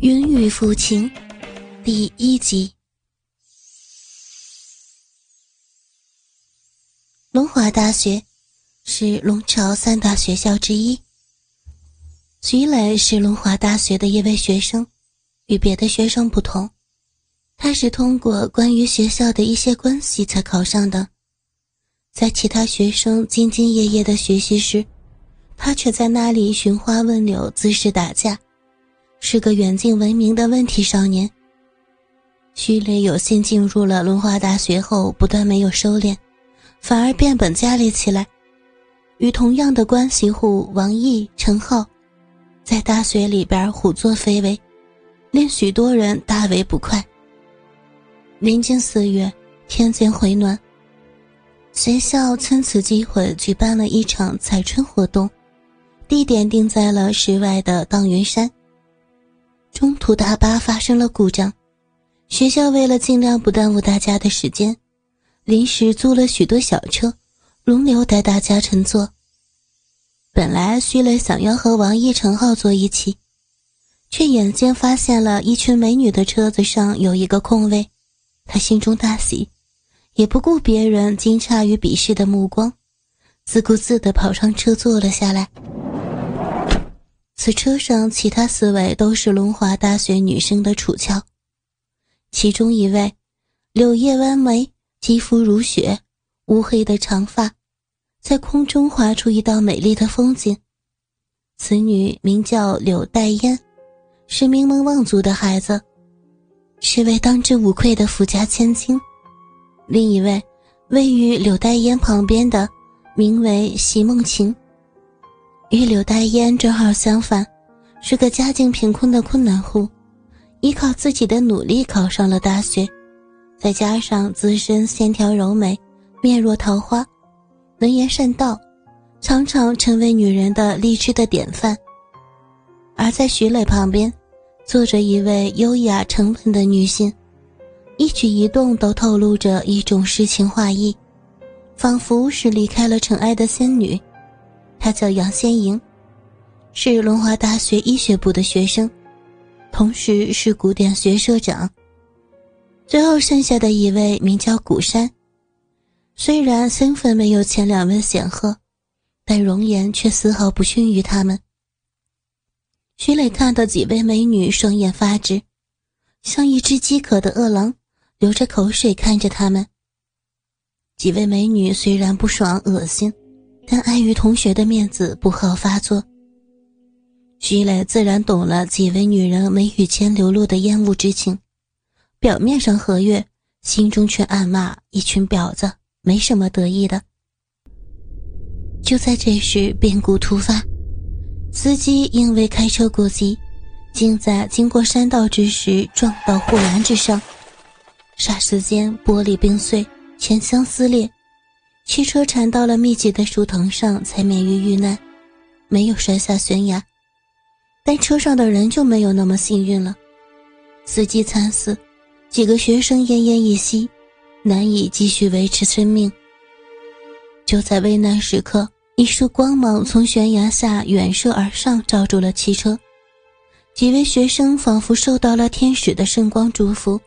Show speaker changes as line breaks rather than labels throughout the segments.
云雨抚琴第一集。龙华大学是龙朝三大学校之一。徐磊是龙华大学的一位学生，与别的学生不同，他是通过关于学校的一些关系才考上的。在其他学生兢兢业业的学习时，他却在那里寻花问柳，滋事打架。是个远近闻名的问题少年。徐磊有幸进入了龙华大学后，不但没有收敛，反而变本加厉起来，与同样的关系户王毅、陈浩，在大学里边胡作非为，令许多人大为不快。临近四月，天渐回暖，学校趁此机会举办了一场采春活动，地点定在了室外的荡云山。中途大巴发生了故障，学校为了尽量不耽误大家的时间，临时租了许多小车，轮流带大家乘坐。本来徐磊想要和王毅、陈浩坐一起，却眼见发现了一群美女的车子上有一个空位，他心中大喜，也不顾别人惊诧与鄙视的目光，自顾自地跑上车坐了下来。此车上其他四位都是龙华大学女生的楚翘，其中一位柳叶弯眉，肌肤如雪，乌黑的长发，在空中划出一道美丽的风景。此女名叫柳黛烟，是名门望族的孩子，是位当之无愧的富家千金。另一位位于柳黛烟旁边的，名为席梦晴。与柳黛烟正好相反，是个家境贫困的困难户，依靠自己的努力考上了大学，再加上自身线条柔美，面若桃花，能言善道，常常成为女人的励志的典范。而在徐磊旁边，坐着一位优雅沉稳的女性，一举一动都透露着一种诗情画意，仿佛是离开了尘埃的仙女。她叫杨仙莹，是龙华大学医学部的学生，同时是古典学社长。最后剩下的一位名叫古山，虽然身份没有前两位显赫，但容颜却丝毫不逊于他们。徐磊看到几位美女，双眼发直，像一只饥渴的饿狼，流着口水看着他们。几位美女虽然不爽恶心。但碍于同学的面子，不好发作。徐磊自然懂了几位女人眉宇间流露的厌恶之情，表面上和悦，心中却暗骂一群婊子，没什么得意的。就在这时，变故突发，司机因为开车过急，竟在经过山道之时撞到护栏之上，霎时间玻璃冰碎，前箱撕裂。汽车缠到了密集的树藤上，才免于遇难，没有摔下悬崖。但车上的人就没有那么幸运了，司机惨死，几个学生奄奄一息，难以继续维持生命。就在危难时刻，一束光芒从悬崖下远射而上，罩住了汽车。几位学生仿佛受到了天使的圣光祝福，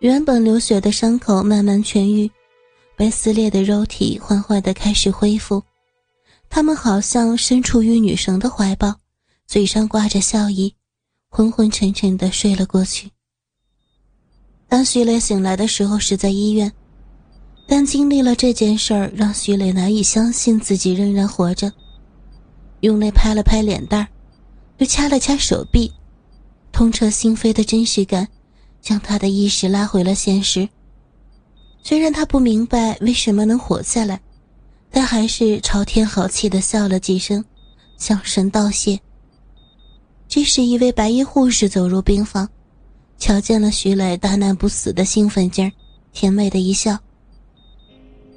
原本流血的伤口慢慢痊愈。被撕裂的肉体缓缓地开始恢复，他们好像身处于女神的怀抱，嘴上挂着笑意，昏昏沉沉地睡了过去。当徐磊醒来的时候是在医院，但经历了这件事儿，让徐磊难以相信自己仍然活着。用力拍了拍脸蛋，又掐了掐手臂，痛彻心扉的真实感，将他的意识拉回了现实。虽然他不明白为什么能活下来，但还是朝天好气的笑了几声，向神道谢。这时，一位白衣护士走入病房，瞧见了徐磊大难不死的兴奋劲儿，甜美的一笑：“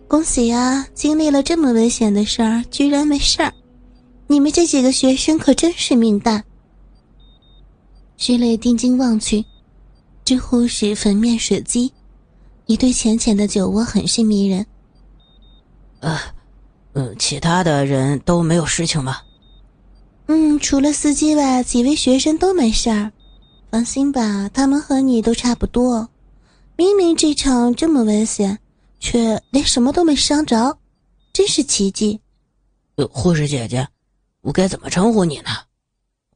恭喜呀，经历了这么危险的事儿，居然没事儿！你们这几个学生可真是命大。”徐磊定睛望去，这护士粉面水肌。一对浅浅的酒窝很是迷人。
呃，嗯，其他的人都没有事情吧？
嗯，除了司机外，几位学生都没事儿。放心吧，他们和你都差不多。明明这场这么危险，却连什么都没伤着，真是奇迹。
呃，护士姐姐，我该怎么称呼你呢？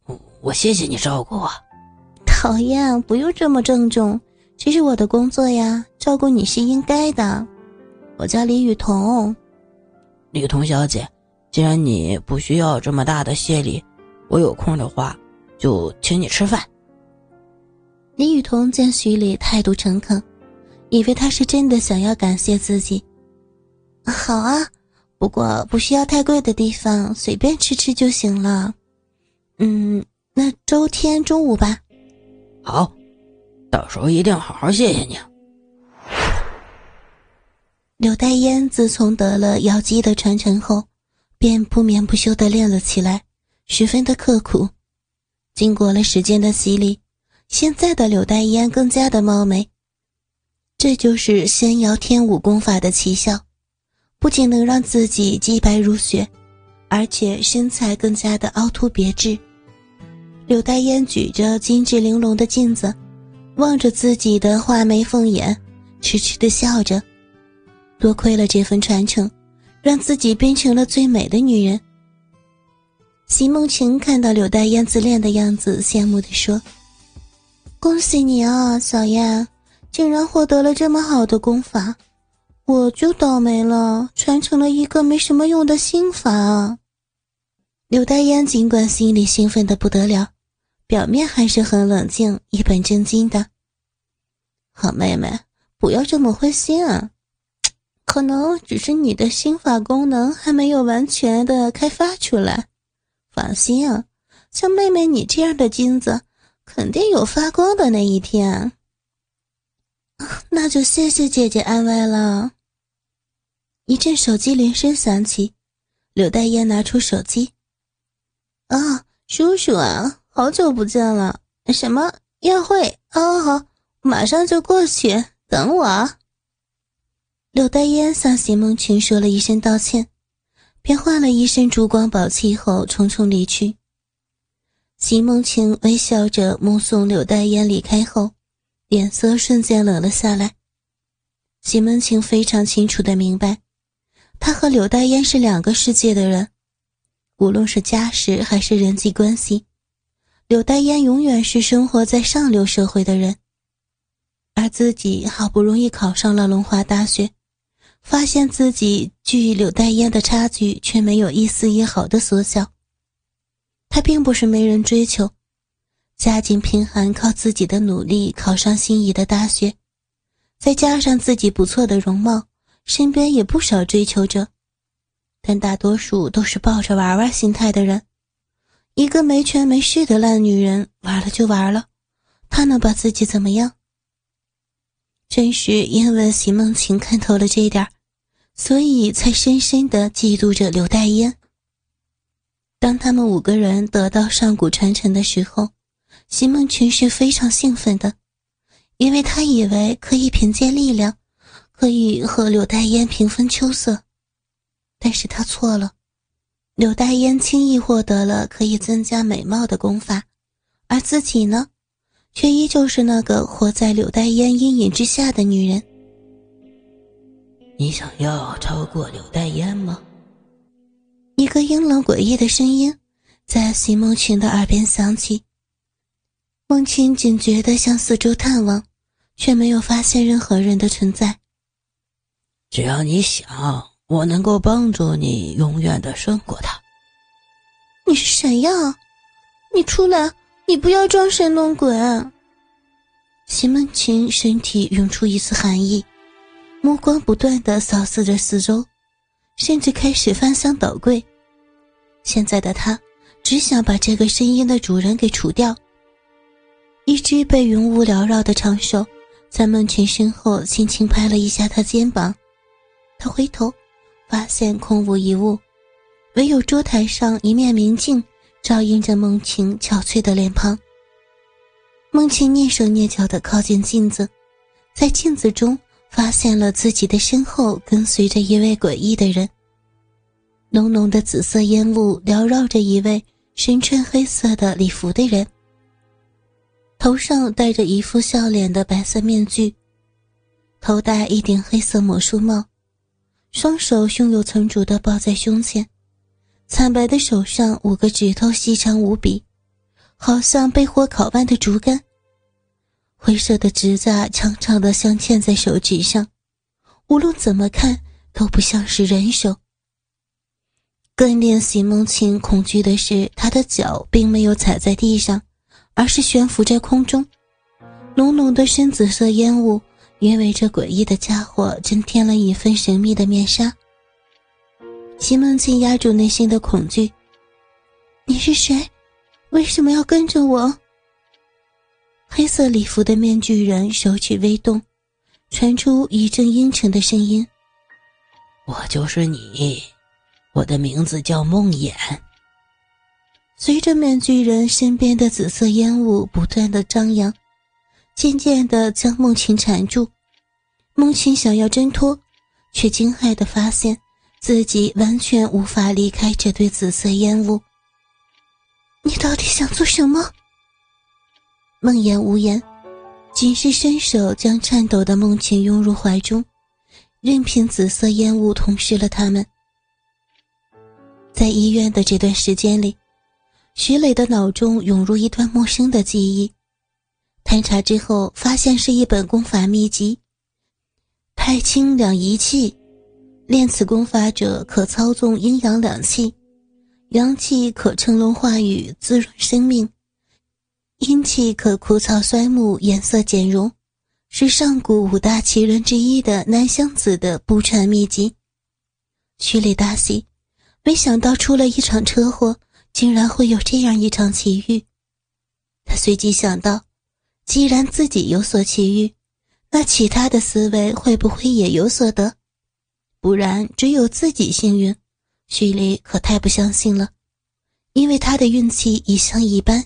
我我谢谢你照顾我。
讨厌，不用这么郑重，这是我的工作呀，照顾你是应该的。我叫李雨桐。
李桐小姐，既然你不需要这么大的谢礼，我有空的话就请你吃饭。
李雨桐见徐礼态度诚恳，以为他是真的想要感谢自己。好啊，不过不需要太贵的地方，随便吃吃就行了。嗯，那周天中午吧。
好，到时候一定好好谢谢你。
柳代烟自从得了瑶姬的传承后，便不眠不休地练了起来，十分的刻苦。经过了时间的洗礼。现在的柳代烟更加的貌美，这就是仙瑶天舞功法的奇效，不仅能让自己肌白如雪，而且身材更加的凹凸别致。柳代烟举着精致玲珑的镜子，望着自己的画眉凤眼，痴痴的笑着。多亏了这份传承，让自己变成了最美的女人。席梦晴看到柳黛烟自恋的样子，羡慕地说。恭喜你啊，小燕，竟然获得了这么好的功法，我就倒霉了，传承了一个没什么用的心法。柳黛烟尽管心里兴奋的不得了，表面还是很冷静，一本正经的。好妹妹，不要这么灰心啊，可能只是你的心法功能还没有完全的开发出来。放心啊，像妹妹你这样的金子。肯定有发光的那一天，那就谢谢姐姐安慰了。一阵手机铃声响起，柳黛烟拿出手机：“啊，叔叔啊，好久不见了！什么宴会？哦，好，马上就过去，等我。”柳黛烟向席梦群说了一声道歉，便换了一身珠光宝气后匆匆离去。席梦晴微笑着目送柳黛烟离开后，脸色瞬间冷了下来。席梦晴非常清楚的明白，他和柳黛烟是两个世界的人，无论是家世还是人际关系，柳黛烟永远是生活在上流社会的人，而自己好不容易考上了龙华大学，发现自己距柳黛烟的差距却没有一丝一毫的缩小。他并不是没人追求，家境贫寒，靠自己的努力考上心仪的大学，再加上自己不错的容貌，身边也不少追求者，但大多数都是抱着玩玩心态的人。一个没权没势的烂女人，玩了就玩了，她能把自己怎么样？正是因为席梦晴看透了这一点，所以才深深的嫉妒着刘代烟。当他们五个人得到上古传承的时候，席梦群是非常兴奋的，因为他以为可以凭借力量，可以和柳代烟平分秋色。但是他错了，柳代烟轻易获得了可以增加美貌的功法，而自己呢，却依旧是那个活在柳代烟阴影之下的女人。
你想要超过柳黛烟吗？
一个阴冷诡异的声音在席梦群的耳边响起。梦群警觉地向四周探望，却没有发现任何人的存在。
只要你想，我能够帮助你永远的胜过他。
你是谁呀？你出来！你不要装神弄鬼！席梦群身体涌出一丝寒意，目光不断地扫视着四周。甚至开始翻箱倒柜。现在的他只想把这个声音的主人给除掉。一只被云雾缭绕的长手在孟群身后轻轻拍了一下他肩膀，他回头发现空无一物，唯有桌台上一面明镜照映着孟群憔悴的脸庞。孟群蹑手蹑脚地靠近镜子，在镜子中。发现了自己的身后跟随着一位诡异的人，浓浓的紫色烟雾缭绕着一位身穿黑色的礼服的人。头上戴着一副笑脸的白色面具，头戴一顶黑色魔术帽，双手胸有成竹的抱在胸前，惨白的手上五个指头细长无比，好像被火烤般的竹竿。灰色的指甲长长的镶嵌在手指上，无论怎么看都不像是人手。更令席梦晴恐惧的是，他的脚并没有踩在地上。而是悬浮在空中，浓浓的深紫色烟雾，因为这诡异的家伙增添了一份神秘的面纱。席梦清压住内心的恐惧：“你是谁？为什么要跟着我？”黑色礼服的面具人手指微动，传出一阵阴沉的声音：“
我就是你，我的名字叫梦魇。”
随着面具人身边的紫色烟雾不断的张扬，渐渐的将梦晴缠住。梦晴想要挣脱，却惊骇的发现自己完全无法离开这堆紫色烟雾。你到底想做什么？梦魇无言，仅是伸手将颤抖的梦晴拥入怀中，任凭紫色烟雾吞噬了他们。在医院的这段时间里。徐磊的脑中涌入一段陌生的记忆，探查之后发现是一本功法秘籍。太清两仪器，练此功法者可操纵阴阳两气，阳气可乘龙化雨滋润生命，阴气可枯草衰木颜色减容，是上古五大奇人之一的南湘子的不传秘籍。徐磊大喜，没想到出了一场车祸。竟然会有这样一场奇遇，他随即想到，既然自己有所奇遇，那其他的思维会不会也有所得？不然只有自己幸运，徐丽可太不相信了，因为他的运气一向一般。